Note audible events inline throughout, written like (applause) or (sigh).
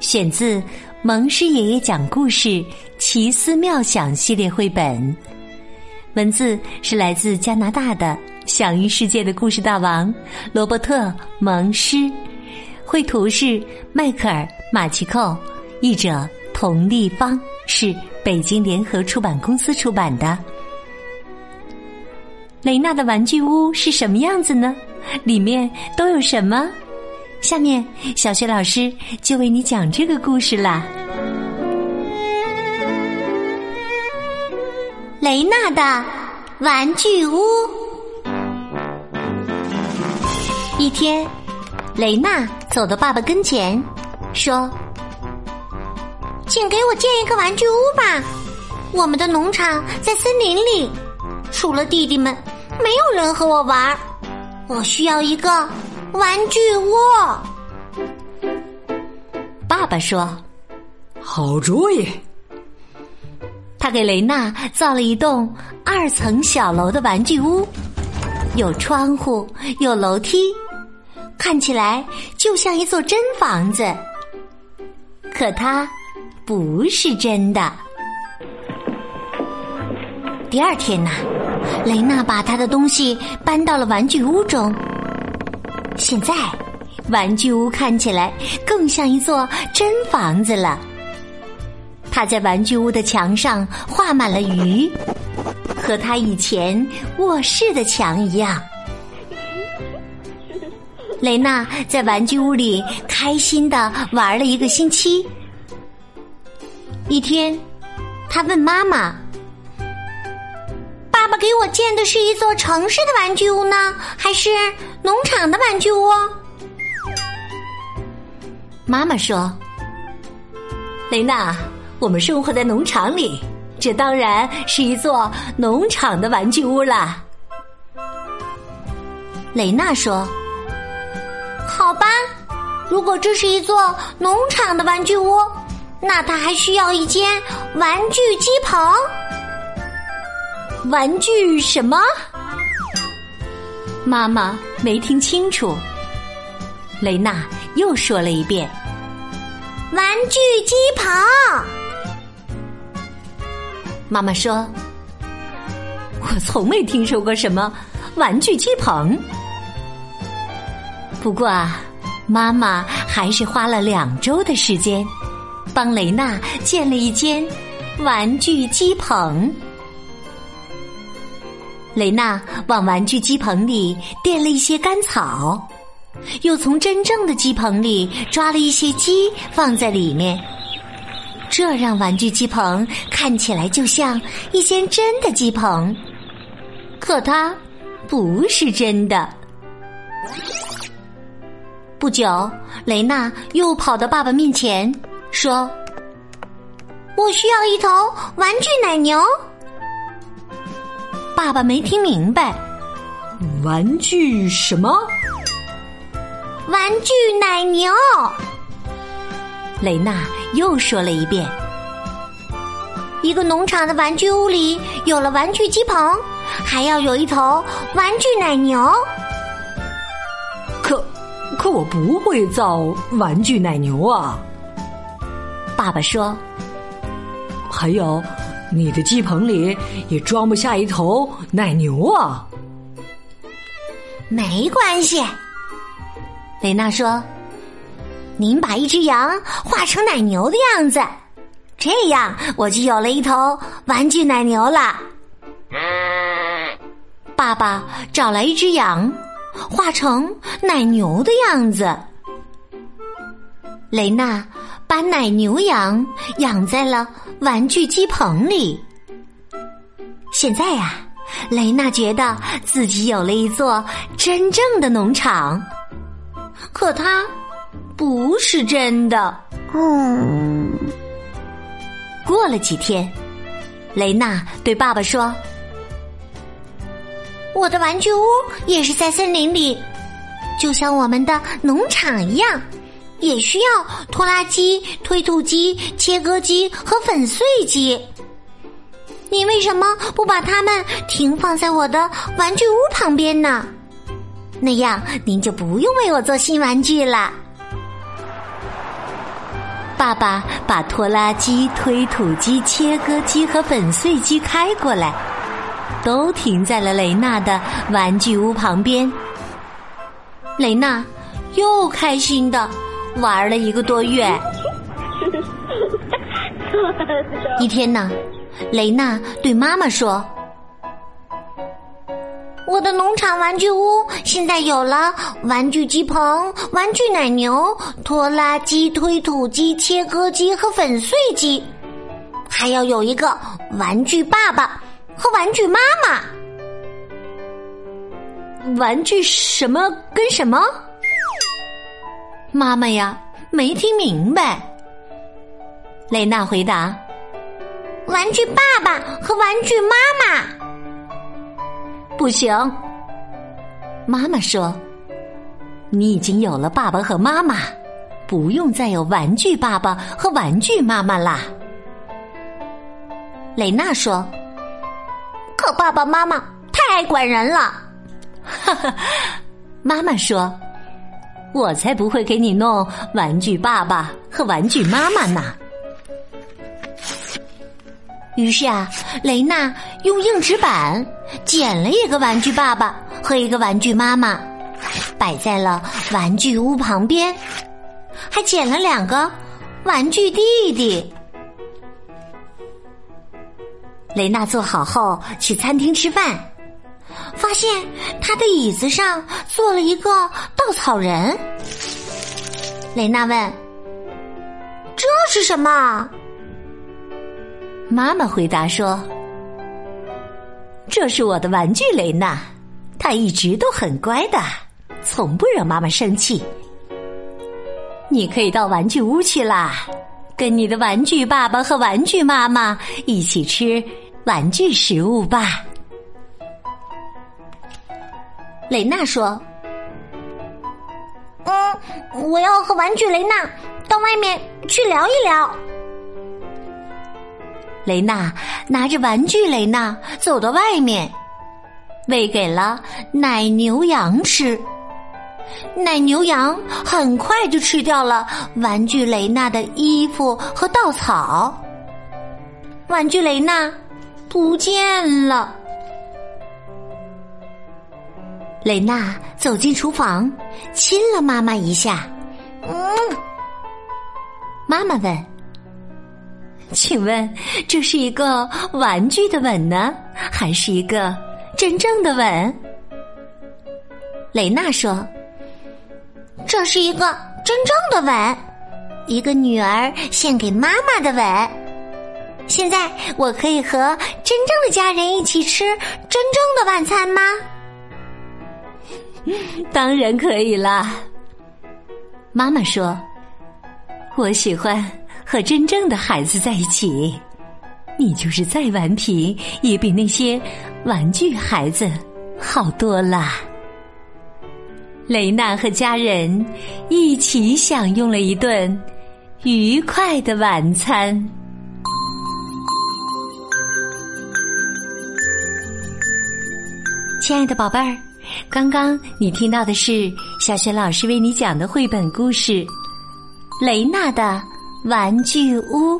选自蒙师爷爷讲故事奇思妙想系列绘本，文字是来自加拿大的。享誉世界的故事大王罗伯特·蒙施，绘图是迈克尔·马奇寇，译者童立方，是北京联合出版公司出版的。雷娜的玩具屋是什么样子呢？里面都有什么？下面小学老师就为你讲这个故事啦。雷娜的玩具屋。一天，雷娜走到爸爸跟前，说：“请给我建一个玩具屋吧。我们的农场在森林里，除了弟弟们，没有人和我玩。我需要一个玩具窝。”爸爸说：“好主意。”他给雷娜造了一栋二层小楼的玩具屋，有窗户，有楼梯。看起来就像一座真房子，可它不是真的。第二天呐，雷娜把她的东西搬到了玩具屋中。现在，玩具屋看起来更像一座真房子了。他在玩具屋的墙上画满了鱼，和他以前卧室的墙一样。雷娜在玩具屋里开心的玩了一个星期。一天，他问妈妈：“给我建的是一座城市的玩具屋呢，还是农场的玩具屋？”妈妈说：“雷娜，我们生活在农场里，这当然是一座农场的玩具屋啦。”雷娜说。好吧，如果这是一座农场的玩具屋，那它还需要一间玩具鸡棚。玩具什么？妈妈没听清楚。雷娜又说了一遍：“玩具鸡棚。”妈妈说：“我从没听说过什么玩具鸡棚。”不过啊，妈妈还是花了两周的时间，帮雷娜建了一间玩具鸡棚。雷娜往玩具鸡棚里垫了一些干草，又从真正的鸡棚里抓了一些鸡放在里面，这让玩具鸡棚看起来就像一间真的鸡棚，可它不是真的。不久，雷娜又跑到爸爸面前，说：“我需要一头玩具奶牛。”爸爸没听明白，“玩具什么？”“玩具奶牛。”雷娜又说了一遍。一个农场的玩具屋里有了玩具鸡棚，还要有一头玩具奶牛。可。可我不会造玩具奶牛啊！爸爸说：“还有，你的鸡棚里也装不下一头奶牛啊！”没关系，雷娜说：“您把一只羊画成奶牛的样子，这样我就有了一头玩具奶牛了。”爸爸找来一只羊。画成奶牛的样子，雷娜把奶牛羊养在了玩具鸡棚里。现在呀，雷娜觉得自己有了一座真正的农场，可它不是真的。嗯，过了几天，雷娜对爸爸说：“我的玩具屋也是在森林里，就像我们的农场一样，也需要拖拉机、推土机、切割机和粉碎机。你为什么不把它们停放在我的玩具屋旁边呢？那样您就不用为我做新玩具了。”爸爸把拖拉机、推土机、切割机和粉碎机开过来，都停在了雷娜的玩具屋旁边。雷娜又开心的玩了一个多月。(laughs) 一天呢，雷娜对妈妈说。我的农场玩具屋现在有了玩具鸡棚、玩具奶牛、拖拉机、推土机、切割机和粉碎机，还要有一个玩具爸爸和玩具妈妈。玩具什么跟什么？妈妈呀，没听明白。雷娜回答：“玩具爸爸和玩具妈妈。”不行，妈妈说：“你已经有了爸爸和妈妈，不用再有玩具爸爸和玩具妈妈啦。”雷娜说：“可爸爸妈妈太爱管人了。”哈哈，妈妈说：“我才不会给你弄玩具爸爸和玩具妈妈呢。”于是啊，雷娜用硬纸板剪了一个玩具爸爸和一个玩具妈妈，摆在了玩具屋旁边，还剪了两个玩具弟弟。雷娜做好后去餐厅吃饭，发现他的椅子上坐了一个稻草人。雷娜问：“这是什么？”妈妈回答说：“这是我的玩具雷娜，她一直都很乖的，从不惹妈妈生气。你可以到玩具屋去啦，跟你的玩具爸爸和玩具妈妈一起吃玩具食物吧。”雷娜说：“嗯，我要和玩具雷娜到外面去聊一聊。”雷娜拿着玩具雷娜走到外面，喂给了奶牛羊吃。奶牛羊很快就吃掉了玩具雷娜的衣服和稻草。玩具雷娜不见了。雷娜走进厨房，亲了妈妈一下。嗯，妈妈问。请问，这是一个玩具的吻呢，还是一个真正的吻？雷娜说：“这是一个真正的吻，一个女儿献给妈妈的吻。现在我可以和真正的家人一起吃真正的晚餐吗？” (laughs) 当然可以啦。妈妈说：“我喜欢。”和真正的孩子在一起，你就是再顽皮，也比那些玩具孩子好多了。雷娜和家人一起享用了一顿愉快的晚餐。亲爱的宝贝儿，刚刚你听到的是小雪老师为你讲的绘本故事《雷娜的》。玩具屋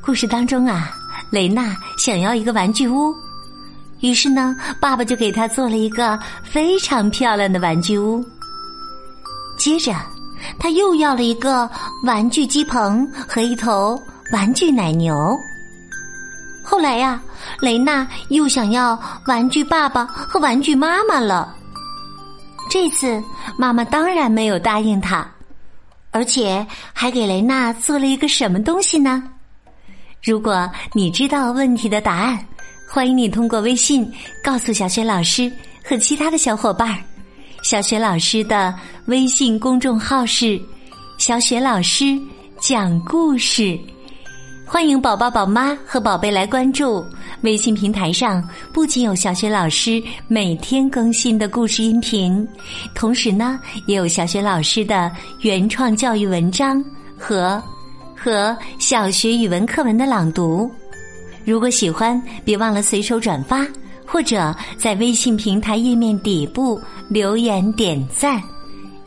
故事当中啊，雷娜想要一个玩具屋，于是呢，爸爸就给她做了一个非常漂亮的玩具屋。接着，他又要了一个玩具鸡棚和一头玩具奶牛。后来呀，雷娜又想要玩具爸爸和玩具妈妈了。这次，妈妈当然没有答应他。而且还给雷娜做了一个什么东西呢？如果你知道问题的答案，欢迎你通过微信告诉小雪老师和其他的小伙伴。小雪老师的微信公众号是“小雪老师讲故事”，欢迎宝宝、宝妈和宝贝来关注微信平台上，不仅有小雪老师每天更新的故事音频，同时呢，也有小雪老师的原创教育文章和和小学语文课文的朗读。如果喜欢，别忘了随手转发，或者在微信平台页面底部留言点赞。